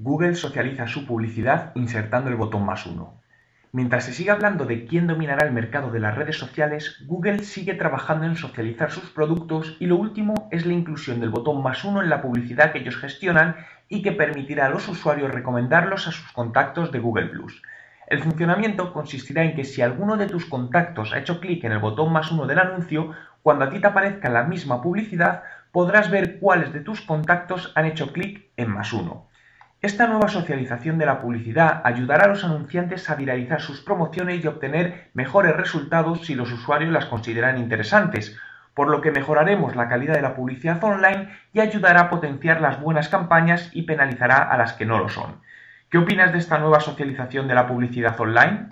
Google socializa su publicidad insertando el botón más uno. Mientras se sigue hablando de quién dominará el mercado de las redes sociales, Google sigue trabajando en socializar sus productos y lo último es la inclusión del botón más uno en la publicidad que ellos gestionan y que permitirá a los usuarios recomendarlos a sus contactos de Google ⁇ El funcionamiento consistirá en que si alguno de tus contactos ha hecho clic en el botón más uno del anuncio, cuando a ti te aparezca la misma publicidad, podrás ver cuáles de tus contactos han hecho clic en más uno. Esta nueva socialización de la publicidad ayudará a los anunciantes a viralizar sus promociones y obtener mejores resultados si los usuarios las consideran interesantes, por lo que mejoraremos la calidad de la publicidad online y ayudará a potenciar las buenas campañas y penalizará a las que no lo son. ¿Qué opinas de esta nueva socialización de la publicidad online?